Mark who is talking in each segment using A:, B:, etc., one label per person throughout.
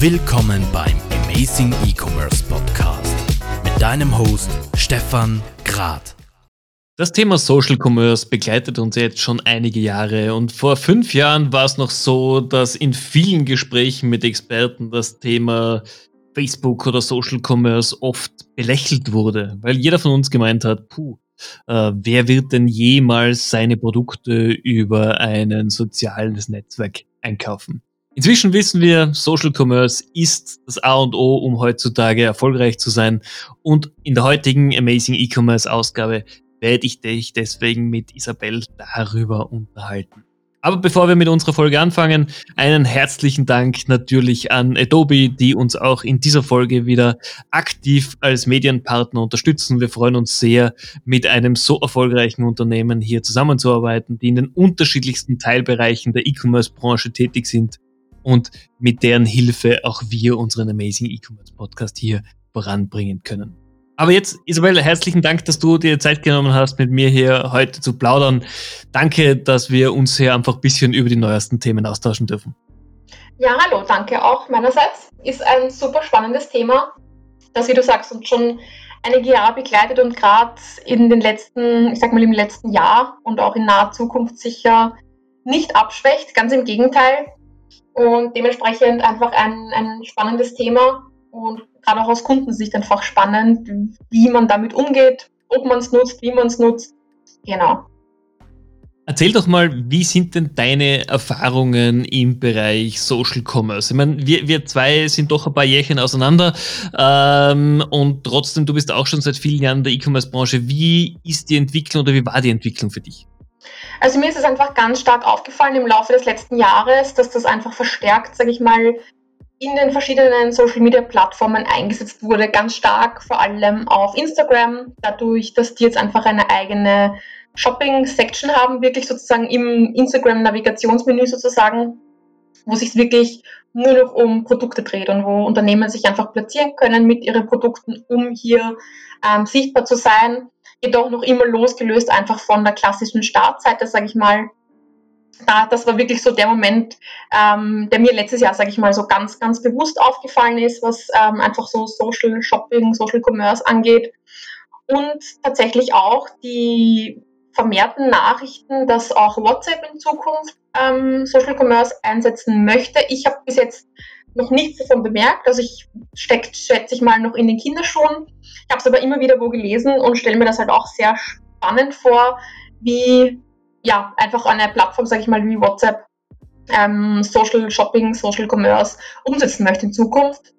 A: Willkommen beim Amazing E-Commerce Podcast mit deinem Host Stefan Grad.
B: Das Thema Social Commerce begleitet uns jetzt schon einige Jahre und vor fünf Jahren war es noch so, dass in vielen Gesprächen mit Experten das Thema Facebook oder Social Commerce oft belächelt wurde, weil jeder von uns gemeint hat, puh, äh, wer wird denn jemals seine Produkte über ein soziales Netzwerk einkaufen? Inzwischen wissen wir, Social Commerce ist das A und O, um heutzutage erfolgreich zu sein. Und in der heutigen Amazing E-Commerce Ausgabe werde ich dich deswegen mit Isabel darüber unterhalten. Aber bevor wir mit unserer Folge anfangen, einen herzlichen Dank natürlich an Adobe, die uns auch in dieser Folge wieder aktiv als Medienpartner unterstützen. Wir freuen uns sehr, mit einem so erfolgreichen Unternehmen hier zusammenzuarbeiten, die in den unterschiedlichsten Teilbereichen der E-Commerce-Branche tätig sind und mit deren Hilfe auch wir unseren Amazing E-Commerce Podcast hier voranbringen können. Aber jetzt, Isabel, herzlichen Dank, dass du dir Zeit genommen hast, mit mir hier heute zu plaudern. Danke, dass wir uns hier einfach ein bisschen über die neuesten Themen austauschen dürfen.
C: Ja, hallo, danke auch meinerseits. Ist ein super spannendes Thema, das, wie du sagst, uns schon einige Jahre begleitet und gerade in den letzten, ich sag mal im letzten Jahr und auch in naher Zukunft sicher nicht abschwächt. Ganz im Gegenteil. Und dementsprechend einfach ein, ein spannendes Thema und gerade auch aus Kundensicht einfach spannend, wie man damit umgeht, ob man es nutzt, wie man es nutzt. Genau.
B: Erzähl doch mal, wie sind denn deine Erfahrungen im Bereich Social Commerce? Ich meine, wir, wir zwei sind doch ein paar Jährchen auseinander ähm, und trotzdem, du bist auch schon seit vielen Jahren in der E-Commerce-Branche. Wie ist die Entwicklung oder wie war die Entwicklung für dich?
C: Also mir ist es einfach ganz stark aufgefallen im Laufe des letzten Jahres, dass das einfach verstärkt, sage ich mal, in den verschiedenen Social-Media-Plattformen eingesetzt wurde, ganz stark vor allem auf Instagram, dadurch, dass die jetzt einfach eine eigene Shopping-Section haben, wirklich sozusagen im Instagram-Navigationsmenü sozusagen, wo sich wirklich nur noch um Produkte dreht und wo Unternehmen sich einfach platzieren können mit ihren Produkten, um hier ähm, sichtbar zu sein, jedoch noch immer losgelöst einfach von der klassischen Startseite, sage ich mal, da, das war wirklich so der Moment, ähm, der mir letztes Jahr, sage ich mal, so ganz, ganz bewusst aufgefallen ist, was ähm, einfach so Social Shopping, Social Commerce angeht. Und tatsächlich auch die vermehrten Nachrichten, dass auch WhatsApp in Zukunft ähm, Social Commerce einsetzen möchte. Ich habe bis jetzt noch nichts davon bemerkt. Also ich stecke, schätze ich mal, noch in den Kinderschuhen. Ich habe es aber immer wieder wo gelesen und stelle mir das halt auch sehr spannend vor, wie ja, einfach eine Plattform, sage ich mal, wie WhatsApp, ähm, Social Shopping, Social Commerce umsetzen möchte in Zukunft.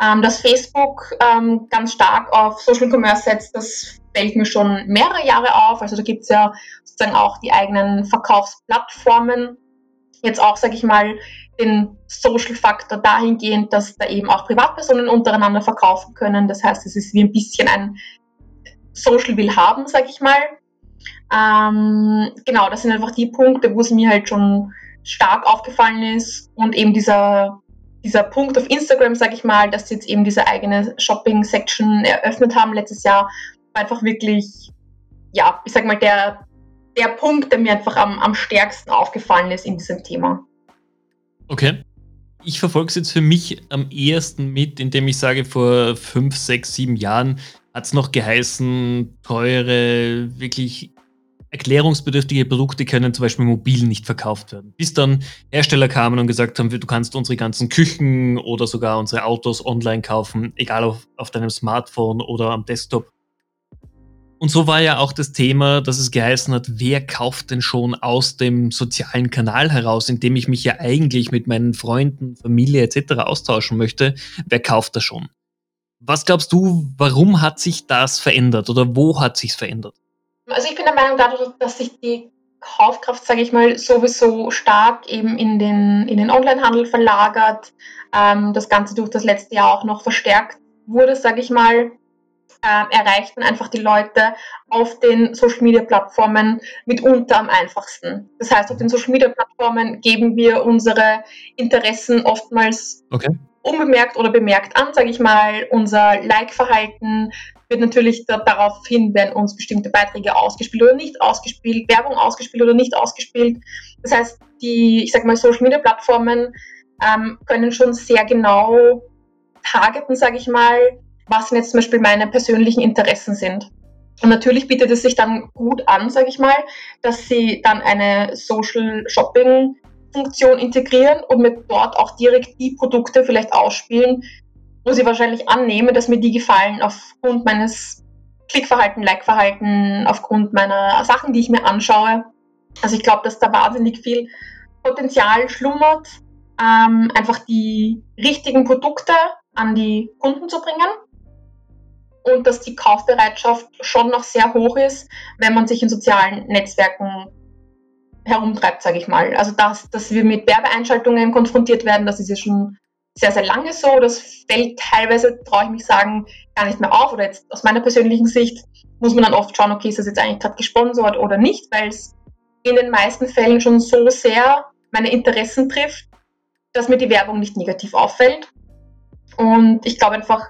C: Ähm, dass Facebook ähm, ganz stark auf Social Commerce setzt, das fällt mir schon mehrere Jahre auf. Also da gibt es ja sozusagen auch die eigenen Verkaufsplattformen. Jetzt auch, sage ich mal, den Social-Faktor dahingehend, dass da eben auch Privatpersonen untereinander verkaufen können. Das heißt, es ist wie ein bisschen ein Social will haben, sage ich mal. Ähm, genau, das sind einfach die Punkte, wo es mir halt schon stark aufgefallen ist und eben dieser, dieser Punkt auf Instagram, sage ich mal, dass sie jetzt eben diese eigene Shopping-Section eröffnet haben letztes Jahr, war einfach wirklich, ja, ich sag mal, der, der Punkt, der mir einfach am, am stärksten aufgefallen ist in diesem Thema.
B: Okay. Ich verfolge es jetzt für mich am ehesten mit, indem ich sage, vor fünf, sechs, sieben Jahren hat es noch geheißen, teure, wirklich erklärungsbedürftige Produkte können zum Beispiel mobil nicht verkauft werden. Bis dann Hersteller kamen und gesagt haben, du kannst unsere ganzen Küchen oder sogar unsere Autos online kaufen, egal auf, auf deinem Smartphone oder am Desktop. Und so war ja auch das Thema, dass es geheißen hat, wer kauft denn schon aus dem sozialen Kanal heraus, in dem ich mich ja eigentlich mit meinen Freunden, Familie etc. austauschen möchte, wer kauft da schon? Was glaubst du, warum hat sich das verändert oder wo hat sich verändert?
C: Also ich bin der Meinung, dadurch, dass sich die Kaufkraft, sage ich mal, sowieso stark eben in den, in den Onlinehandel verlagert, ähm, das Ganze durch das letzte Jahr auch noch verstärkt wurde, sage ich mal, äh, erreichten einfach die Leute auf den Social Media Plattformen mitunter am einfachsten. Das heißt, auf den Social Media Plattformen geben wir unsere Interessen oftmals okay. unbemerkt oder bemerkt an, sage ich mal. Unser Like-Verhalten wird natürlich da, darauf hin, wenn uns bestimmte Beiträge ausgespielt oder nicht ausgespielt, Werbung ausgespielt oder nicht ausgespielt. Das heißt, die, ich sag mal, Social Media Plattformen ähm, können schon sehr genau targeten, sage ich mal, was jetzt zum Beispiel meine persönlichen Interessen sind. Und natürlich bietet es sich dann gut an, sage ich mal, dass sie dann eine Social Shopping Funktion integrieren und mir dort auch direkt die Produkte vielleicht ausspielen, wo sie wahrscheinlich annehmen, dass mir die gefallen aufgrund meines Klickverhalten, Like-Verhalten, aufgrund meiner Sachen, die ich mir anschaue. Also ich glaube, dass da wahnsinnig viel Potenzial schlummert, ähm, einfach die richtigen Produkte an die Kunden zu bringen und dass die Kaufbereitschaft schon noch sehr hoch ist, wenn man sich in sozialen Netzwerken herumtreibt, sage ich mal. Also dass, dass wir mit Werbeeinschaltungen konfrontiert werden, das ist ja schon sehr, sehr lange so. Das fällt teilweise, traue ich mich sagen, gar nicht mehr auf. Oder jetzt aus meiner persönlichen Sicht muss man dann oft schauen, okay, ist das jetzt eigentlich gerade gesponsert oder nicht, weil es in den meisten Fällen schon so sehr meine Interessen trifft, dass mir die Werbung nicht negativ auffällt. Und ich glaube einfach,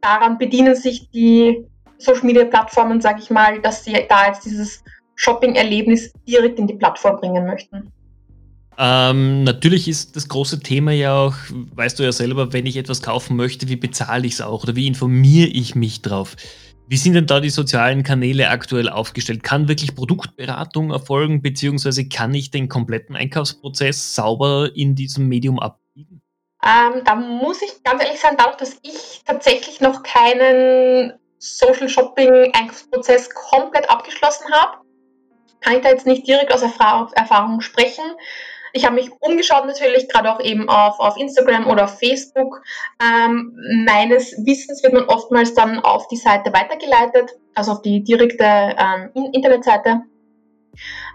C: daran bedienen sich die Social-Media-Plattformen, sage ich mal, dass sie da jetzt dieses Shopping-Erlebnis direkt in die Plattform bringen möchten.
B: Ähm, natürlich ist das große Thema ja auch, weißt du ja selber, wenn ich etwas kaufen möchte, wie bezahle ich es auch oder wie informiere ich mich drauf? Wie sind denn da die sozialen Kanäle aktuell aufgestellt? Kann wirklich Produktberatung erfolgen, beziehungsweise kann ich den kompletten Einkaufsprozess sauber in diesem Medium abbiegen?
C: Ähm, da muss ich ganz ehrlich sagen, dadurch, dass ich tatsächlich noch keinen Social Shopping Einkaufsprozess komplett abgeschlossen habe, kann ich da jetzt nicht direkt aus Erfahrung sprechen. Ich habe mich umgeschaut natürlich, gerade auch eben auf, auf Instagram oder auf Facebook. Ähm, meines Wissens wird man oftmals dann auf die Seite weitergeleitet, also auf die direkte ähm, Internetseite.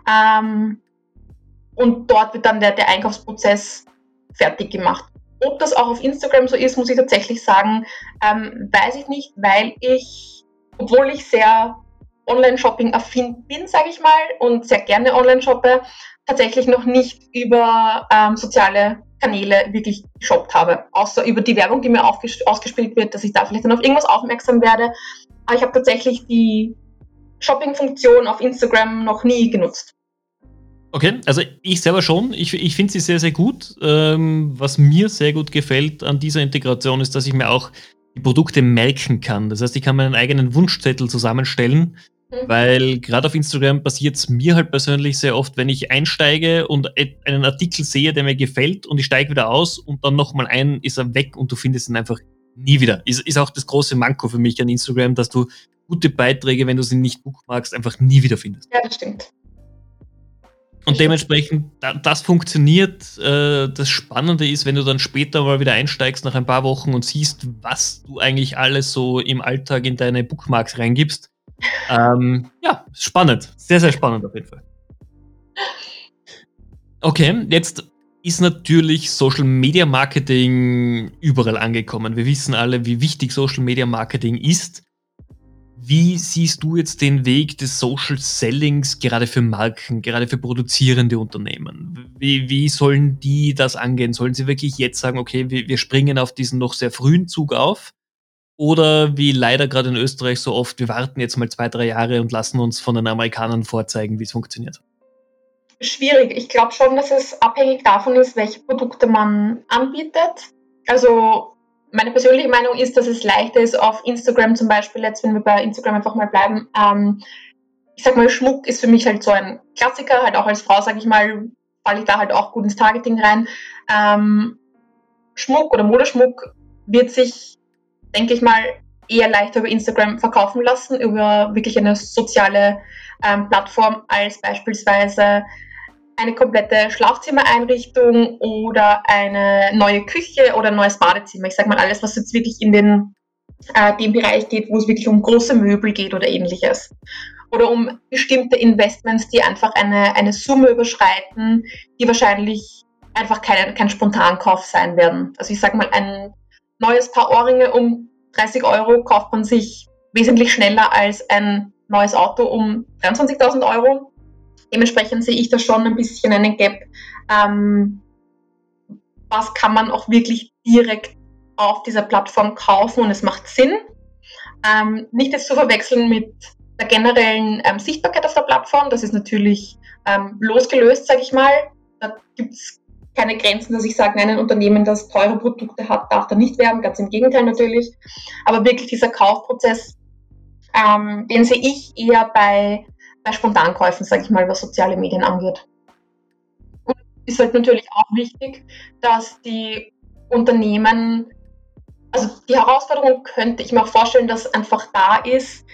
C: Ähm, und dort wird dann der, der Einkaufsprozess fertig gemacht. Ob das auch auf Instagram so ist, muss ich tatsächlich sagen, ähm, weiß ich nicht, weil ich, obwohl ich sehr Online-Shopping-affin bin, sage ich mal, und sehr gerne online shoppe, tatsächlich noch nicht über ähm, soziale Kanäle wirklich geshoppt habe. Außer über die Werbung, die mir ausgespielt wird, dass ich da vielleicht dann auf irgendwas aufmerksam werde. Aber ich habe tatsächlich die Shopping-Funktion auf Instagram noch nie genutzt.
B: Okay, also ich selber schon. Ich, ich finde sie sehr, sehr gut. Ähm, was mir sehr gut gefällt an dieser Integration ist, dass ich mir auch die Produkte merken kann. Das heißt, ich kann meinen eigenen Wunschzettel zusammenstellen, mhm. weil gerade auf Instagram passiert es mir halt persönlich sehr oft, wenn ich einsteige und einen Artikel sehe, der mir gefällt und ich steige wieder aus und dann nochmal ein, ist er weg und du findest ihn einfach nie wieder. Ist, ist auch das große Manko für mich an Instagram, dass du gute Beiträge, wenn du sie nicht bookmarkst, einfach nie wieder findest.
C: Ja, das stimmt.
B: Und dementsprechend, das funktioniert. Äh, das Spannende ist, wenn du dann später mal wieder einsteigst nach ein paar Wochen und siehst, was du eigentlich alles so im Alltag in deine Bookmarks reingibst. Ähm, ja, spannend. Sehr, sehr spannend auf jeden Fall. Okay, jetzt ist natürlich Social Media Marketing überall angekommen. Wir wissen alle, wie wichtig Social Media Marketing ist. Wie siehst du jetzt den Weg des Social Sellings gerade für Marken, gerade für produzierende Unternehmen? Wie, wie sollen die das angehen? Sollen sie wirklich jetzt sagen, okay, wir, wir springen auf diesen noch sehr frühen Zug auf? Oder wie leider gerade in Österreich so oft, wir warten jetzt mal zwei, drei Jahre und lassen uns von den Amerikanern vorzeigen, wie es funktioniert?
C: Schwierig. Ich glaube schon, dass es abhängig davon ist, welche Produkte man anbietet. Also meine persönliche Meinung ist, dass es leichter ist, auf Instagram zum Beispiel, jetzt wenn wir bei Instagram einfach mal bleiben, ähm, ich sag mal, Schmuck ist für mich halt so ein Klassiker, halt auch als Frau, sage ich mal, falle ich da halt auch gut ins Targeting rein. Ähm, Schmuck oder Modeschmuck wird sich, denke ich mal, eher leichter über Instagram verkaufen lassen, über wirklich eine soziale ähm, Plattform als beispielsweise eine komplette Schlafzimmereinrichtung oder eine neue Küche oder ein neues Badezimmer. Ich sage mal alles, was jetzt wirklich in den, äh, den Bereich geht, wo es wirklich um große Möbel geht oder ähnliches. Oder um bestimmte Investments, die einfach eine, eine Summe überschreiten, die wahrscheinlich einfach kein, kein Spontankauf sein werden. Also ich sage mal, ein neues Paar Ohrringe um 30 Euro kauft man sich wesentlich schneller als ein neues Auto um 23.000 Euro. Dementsprechend sehe ich da schon ein bisschen einen Gap. Ähm, was kann man auch wirklich direkt auf dieser Plattform kaufen und es macht Sinn. Ähm, nicht jetzt zu verwechseln mit der generellen ähm, Sichtbarkeit auf der Plattform. Das ist natürlich ähm, losgelöst, sage ich mal. Da gibt es keine Grenzen, dass ich sage, nein, ein Unternehmen, das teure Produkte hat, darf da nicht werben, ganz im Gegenteil natürlich. Aber wirklich dieser Kaufprozess, ähm, den sehe ich eher bei, bei Spontankäufen, sage ich mal, was soziale Medien angeht. Und ist halt natürlich auch wichtig, dass die Unternehmen, also die Herausforderung könnte ich mir auch vorstellen, dass einfach da ist,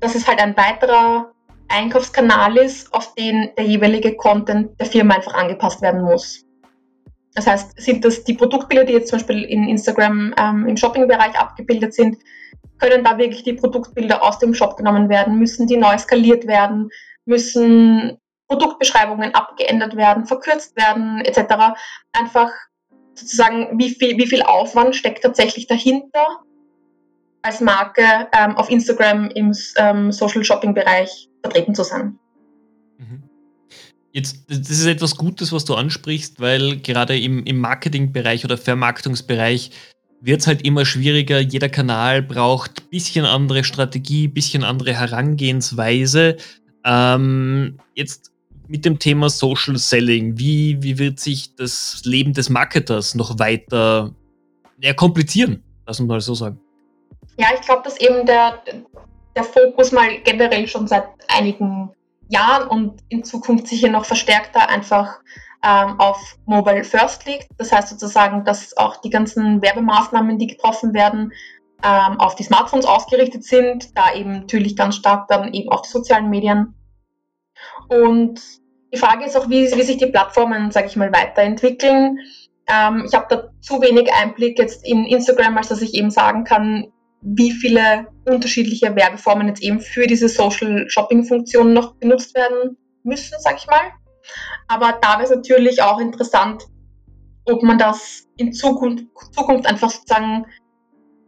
C: dass es halt ein weiterer Einkaufskanal ist, auf den der jeweilige Content der Firma einfach angepasst werden muss. Das heißt, sind das die Produktbilder, die jetzt zum Beispiel in Instagram ähm, im Shopping-Bereich abgebildet sind, können da wirklich die Produktbilder aus dem Shop genommen werden, müssen die neu skaliert werden, müssen Produktbeschreibungen abgeändert werden, verkürzt werden, etc. Einfach sozusagen, wie viel, wie viel Aufwand steckt tatsächlich dahinter, als Marke ähm, auf Instagram im ähm, Social Shopping Bereich vertreten zu sein.
B: Mhm. Jetzt, das ist etwas Gutes, was du ansprichst, weil gerade im, im Marketingbereich oder Vermarktungsbereich wird es halt immer schwieriger. Jeder Kanal braucht ein bisschen andere Strategie, ein bisschen andere Herangehensweise. Ähm, jetzt mit dem Thema Social Selling, wie, wie wird sich das Leben des Marketers noch weiter ja, komplizieren, lass uns mal so sagen?
C: Ja, ich glaube, dass eben der, der Fokus mal generell schon seit einigen Jahren und in Zukunft sicher noch verstärkter einfach ähm, auf Mobile First liegt. Das heißt sozusagen, dass auch die ganzen Werbemaßnahmen, die getroffen werden, ähm, auf die Smartphones ausgerichtet sind, da eben natürlich ganz stark dann eben auf die sozialen Medien. Und die Frage ist auch, wie, wie sich die Plattformen, sage ich mal, weiterentwickeln. Ähm, ich habe da zu wenig Einblick jetzt in Instagram, als dass ich eben sagen kann, wie viele unterschiedliche Werbeformen jetzt eben für diese Social Shopping Funktion noch benutzt werden müssen, sag ich mal. Aber da wäre es natürlich auch interessant, ob man das in Zukunft, Zukunft einfach sozusagen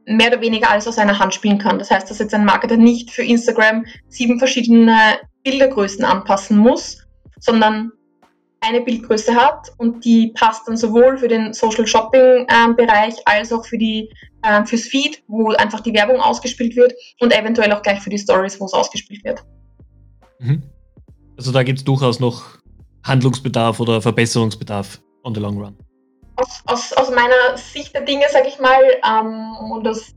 C: mehr oder weniger alles aus einer Hand spielen kann. Das heißt, dass jetzt ein Marketer nicht für Instagram sieben verschiedene Bildergrößen anpassen muss, sondern eine Bildgröße hat und die passt dann sowohl für den Social Shopping ähm, Bereich als auch für die äh, fürs Feed, wo einfach die Werbung ausgespielt wird und eventuell auch gleich für die Stories, wo es ausgespielt wird.
B: Mhm. Also da gibt es durchaus noch Handlungsbedarf oder Verbesserungsbedarf on the long run.
C: Aus, aus, aus meiner Sicht der Dinge, sage ich mal, ähm, und aus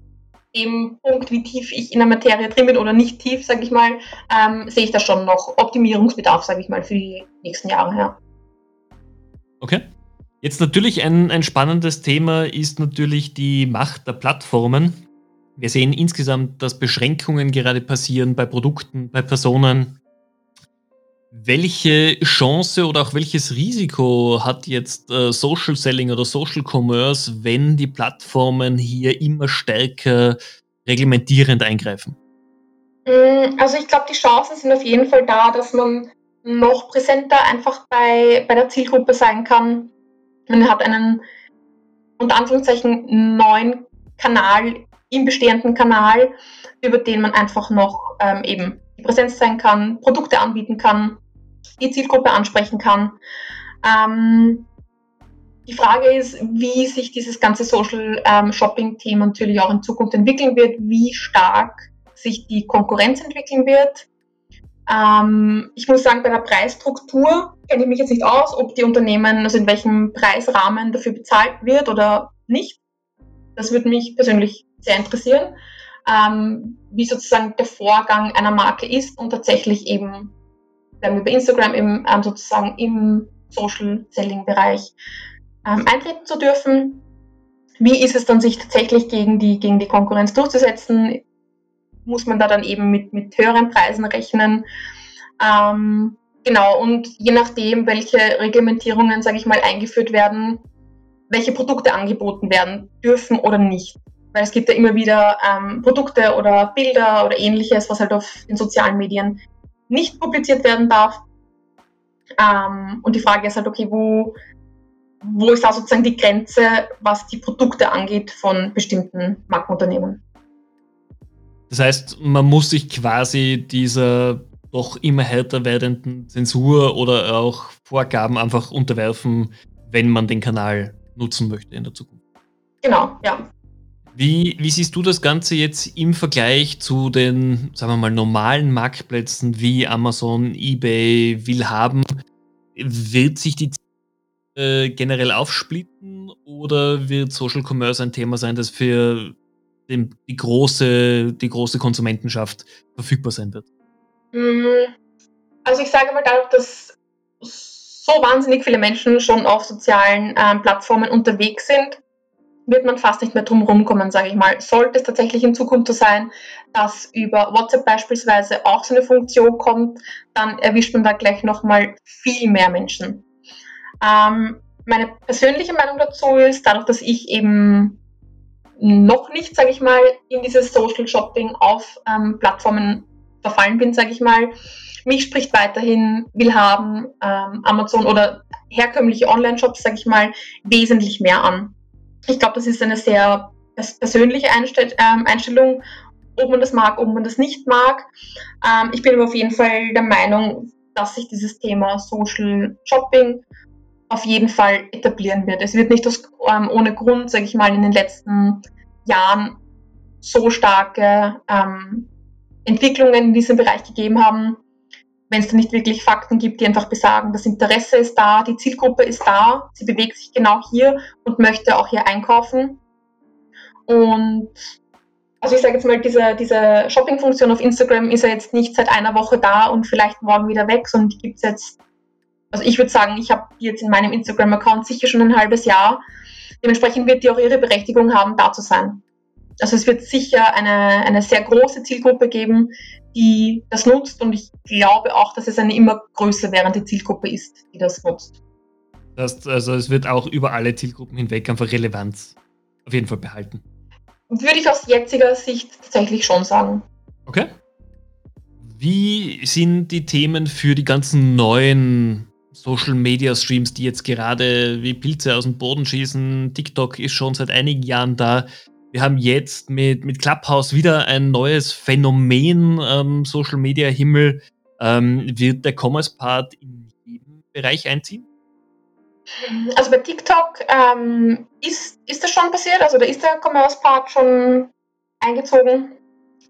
C: dem Punkt, wie tief ich in der Materie drin bin oder nicht tief, sage ich mal, ähm, sehe ich da schon noch Optimierungsbedarf, sage ich mal, für die nächsten Jahre. Ja.
B: Okay. Jetzt natürlich ein, ein spannendes Thema ist natürlich die Macht der Plattformen. Wir sehen insgesamt, dass Beschränkungen gerade passieren bei Produkten, bei Personen. Welche Chance oder auch welches Risiko hat jetzt äh, Social Selling oder Social Commerce, wenn die Plattformen hier immer stärker reglementierend eingreifen?
C: Mm, also ich glaube, die Chancen sind auf jeden Fall da, dass man noch präsenter einfach bei, bei der Zielgruppe sein kann. Man hat einen unter Anführungszeichen neuen Kanal im bestehenden Kanal, über den man einfach noch ähm, eben die Präsenz sein kann, Produkte anbieten kann, die Zielgruppe ansprechen kann. Ähm, die Frage ist, wie sich dieses ganze Social ähm, Shopping-Thema natürlich auch in Zukunft entwickeln wird, wie stark sich die Konkurrenz entwickeln wird ähm, ich muss sagen, bei der Preisstruktur kenne ich mich jetzt nicht aus, ob die Unternehmen, also in welchem Preisrahmen dafür bezahlt wird oder nicht. Das würde mich persönlich sehr interessieren, ähm, wie sozusagen der Vorgang einer Marke ist und tatsächlich eben, bleiben wir bei Instagram, eben, ähm, sozusagen im Social Selling Bereich ähm, eintreten zu dürfen. Wie ist es dann, sich tatsächlich gegen die, gegen die Konkurrenz durchzusetzen? muss man da dann eben mit, mit höheren Preisen rechnen. Ähm, genau, und je nachdem, welche Reglementierungen, sage ich mal, eingeführt werden, welche Produkte angeboten werden dürfen oder nicht. Weil es gibt ja immer wieder ähm, Produkte oder Bilder oder ähnliches, was halt auf den sozialen Medien nicht publiziert werden darf. Ähm, und die Frage ist halt, okay, wo, wo ist da sozusagen die Grenze, was die Produkte angeht von bestimmten Markenunternehmen?
B: Das heißt, man muss sich quasi dieser doch immer härter werdenden Zensur oder auch Vorgaben einfach unterwerfen, wenn man den Kanal nutzen möchte in der Zukunft.
C: Genau, ja.
B: Wie, wie siehst du das Ganze jetzt im Vergleich zu den, sagen wir mal, normalen Marktplätzen wie Amazon, eBay, Willhaben? Wird sich die äh, generell aufsplitten oder wird Social Commerce ein Thema sein, das für den, die, große, die große Konsumentenschaft verfügbar sein wird?
C: Mm, also ich sage mal dadurch, dass so wahnsinnig viele Menschen schon auf sozialen ähm, Plattformen unterwegs sind, wird man fast nicht mehr drum rumkommen, sage ich mal. Sollte es tatsächlich in Zukunft so sein, dass über WhatsApp beispielsweise auch so eine Funktion kommt, dann erwischt man da gleich nochmal viel mehr Menschen. Ähm, meine persönliche Meinung dazu ist, dadurch, dass ich eben noch nicht, sage ich mal, in dieses Social Shopping auf ähm, Plattformen verfallen bin, sage ich mal, mich spricht weiterhin Willhaben, ähm, Amazon oder herkömmliche Online-Shops, sage ich mal, wesentlich mehr an. Ich glaube, das ist eine sehr persönliche Einstell ähm, Einstellung, ob man das mag, ob man das nicht mag. Ähm, ich bin aber auf jeden Fall der Meinung, dass sich dieses Thema Social Shopping auf jeden Fall etablieren wird. Es wird nicht aus, ähm, ohne Grund, sage ich mal, in den letzten Jahren so starke ähm, Entwicklungen in diesem Bereich gegeben haben, wenn es da nicht wirklich Fakten gibt, die einfach besagen, das Interesse ist da, die Zielgruppe ist da, sie bewegt sich genau hier und möchte auch hier einkaufen. Und also ich sage jetzt mal, diese, diese Shopping-Funktion auf Instagram ist ja jetzt nicht seit einer Woche da und vielleicht morgen wieder weg, sondern die gibt es jetzt, also ich würde sagen, ich habe die jetzt in meinem Instagram-Account sicher schon ein halbes Jahr. Dementsprechend wird die auch ihre Berechtigung haben, da zu sein. Also es wird sicher eine, eine sehr große Zielgruppe geben, die das nutzt und ich glaube auch, dass es eine immer größer werdende Zielgruppe ist, die das nutzt.
B: Das, also es wird auch über alle Zielgruppen hinweg einfach Relevanz auf jeden Fall behalten.
C: Würde ich aus jetziger Sicht tatsächlich schon sagen.
B: Okay. Wie sind die Themen für die ganzen neuen Social Media Streams, die jetzt gerade wie Pilze aus dem Boden schießen? TikTok ist schon seit einigen Jahren da. Wir haben jetzt mit, mit Clubhouse wieder ein neues Phänomen ähm, Social Media Himmel. Ähm, wird der Commerce Part in jedem Bereich einziehen?
C: Also bei TikTok ähm, ist, ist das schon passiert, also da ist der Commerce Part schon eingezogen.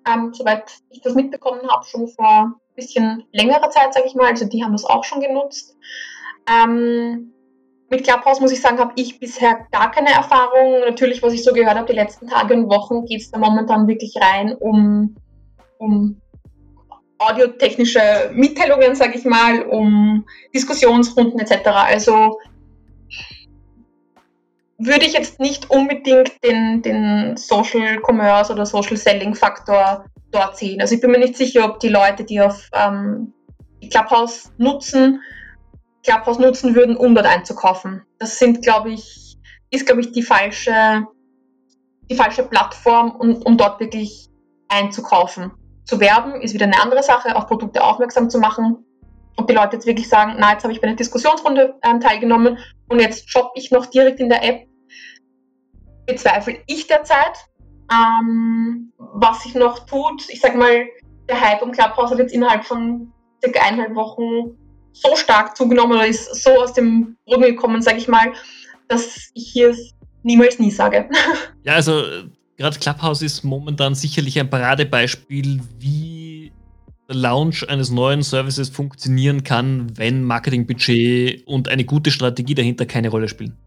C: Ähm, soweit ich das mitbekommen habe, schon vor ein bisschen längerer Zeit, sage ich mal. Also die haben das auch schon genutzt. Ähm, mit Clubhouse muss ich sagen, habe ich bisher gar keine Erfahrung. Natürlich, was ich so gehört habe, die letzten Tage und Wochen geht es da momentan wirklich rein um, um audiotechnische Mitteilungen, sage ich mal, um Diskussionsrunden etc. Also würde ich jetzt nicht unbedingt den, den Social Commerce oder Social Selling Faktor dort sehen. Also ich bin mir nicht sicher, ob die Leute, die auf ähm, Clubhouse nutzen, Clubhouse nutzen würden, um dort einzukaufen. Das sind, glaube ich, ist, glaube ich, die falsche, die falsche Plattform, um, um dort wirklich einzukaufen. Zu werben ist wieder eine andere Sache, auf Produkte aufmerksam zu machen. Ob die Leute jetzt wirklich sagen, na, jetzt habe ich bei einer Diskussionsrunde ähm, teilgenommen und jetzt shoppe ich noch direkt in der App, bezweifle ich derzeit. Ähm, was sich noch tut, ich sage mal, der Hype um Clubhouse hat jetzt innerhalb von circa eineinhalb Wochen so stark zugenommen oder ist so aus dem Boden gekommen, sage ich mal, dass ich hier niemals nie sage.
B: Ja, also gerade Clubhouse ist momentan sicherlich ein Paradebeispiel, wie der Launch eines neuen Services funktionieren kann, wenn Marketingbudget und eine gute Strategie dahinter keine Rolle spielen.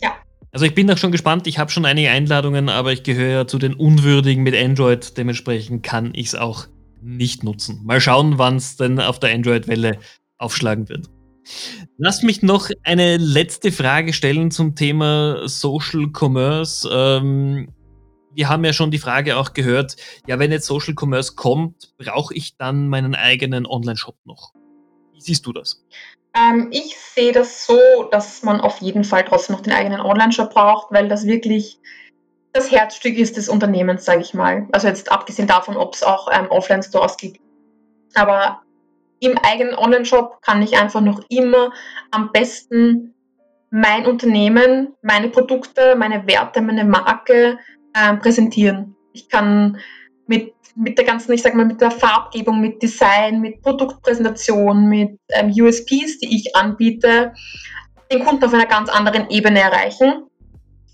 C: Ja.
B: Also ich bin da schon gespannt, ich habe schon einige Einladungen, aber ich gehöre ja zu den Unwürdigen mit Android, dementsprechend kann ich es auch nicht nutzen. Mal schauen, wann es denn auf der Android-Welle aufschlagen wird. Lass mich noch eine letzte Frage stellen zum Thema Social Commerce. Ähm, wir haben ja schon die Frage auch gehört, ja, wenn jetzt Social Commerce kommt, brauche ich dann meinen eigenen Online-Shop noch? Wie siehst du das?
C: Ähm, ich sehe das so, dass man auf jeden Fall trotzdem noch den eigenen Online-Shop braucht, weil das wirklich das Herzstück ist des Unternehmens, sage ich mal. Also jetzt abgesehen davon, ob es auch ähm, Offline-Stores gibt. Aber im eigenen Online-Shop kann ich einfach noch immer am besten mein Unternehmen, meine Produkte, meine Werte, meine Marke äh, präsentieren. Ich kann mit, mit der ganzen, ich sag mal, mit der Farbgebung, mit Design, mit Produktpräsentation, mit ähm, USPs, die ich anbiete, den Kunden auf einer ganz anderen Ebene erreichen.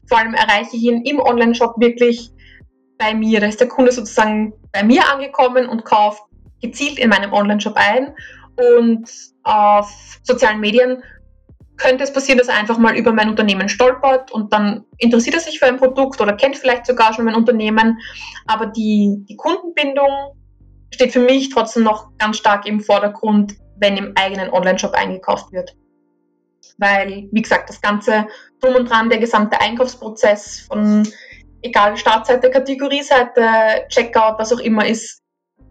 C: Vor allem erreiche ich ihn im Online-Shop wirklich bei mir. Da ist der Kunde sozusagen bei mir angekommen und kauft gezielt in meinem Online-Shop ein und auf sozialen Medien könnte es passieren, dass er einfach mal über mein Unternehmen stolpert und dann interessiert er sich für ein Produkt oder kennt vielleicht sogar schon mein Unternehmen. Aber die, die Kundenbindung steht für mich trotzdem noch ganz stark im Vordergrund, wenn im eigenen Online-Shop eingekauft wird. Weil, wie gesagt, das ganze Drum und Dran, der gesamte Einkaufsprozess von egal Startseite, Kategorieseite, Checkout, was auch immer ist,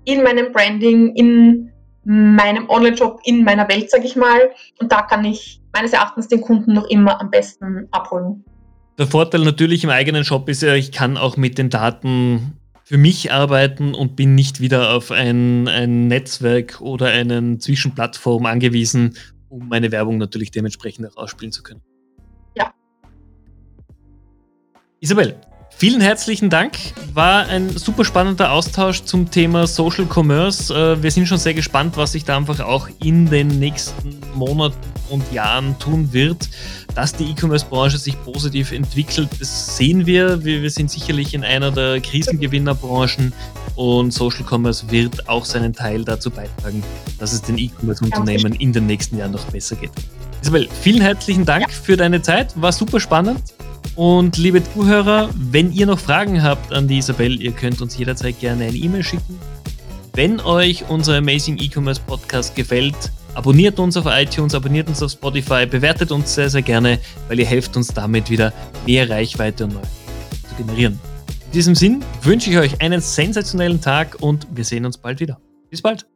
C: in meinem Branding, in meinem Online-Shop, in meiner Welt, sage ich mal. Und da kann ich meines Erachtens den Kunden noch immer am besten abholen.
B: Der Vorteil natürlich im eigenen Shop ist ja, ich kann auch mit den Daten für mich arbeiten und bin nicht wieder auf ein, ein Netzwerk oder eine Zwischenplattform angewiesen, um meine Werbung natürlich dementsprechend auch ausspielen zu können.
C: Ja.
B: Isabel, Vielen herzlichen Dank. War ein super spannender Austausch zum Thema Social Commerce. Äh, wir sind schon sehr gespannt, was sich da einfach auch in den nächsten Monaten und Jahren tun wird. Dass die E-Commerce-Branche sich positiv entwickelt, das sehen wir. wir. sind sicherlich in einer der Krisengewinnerbranchen und Social Commerce wird auch seinen Teil dazu beitragen, dass es den E-Commerce-Unternehmen in den nächsten Jahren noch besser geht. Isabel, vielen herzlichen Dank für deine Zeit. War super spannend. Und liebe Zuhörer, wenn ihr noch Fragen habt an die Isabel, ihr könnt uns jederzeit gerne eine E-Mail schicken. Wenn euch unser Amazing E-Commerce Podcast gefällt, abonniert uns auf iTunes, abonniert uns auf Spotify, bewertet uns sehr, sehr gerne, weil ihr helft uns damit wieder mehr Reichweite und Neues zu generieren. In diesem Sinn wünsche ich euch einen sensationellen Tag und wir sehen uns bald wieder. Bis bald.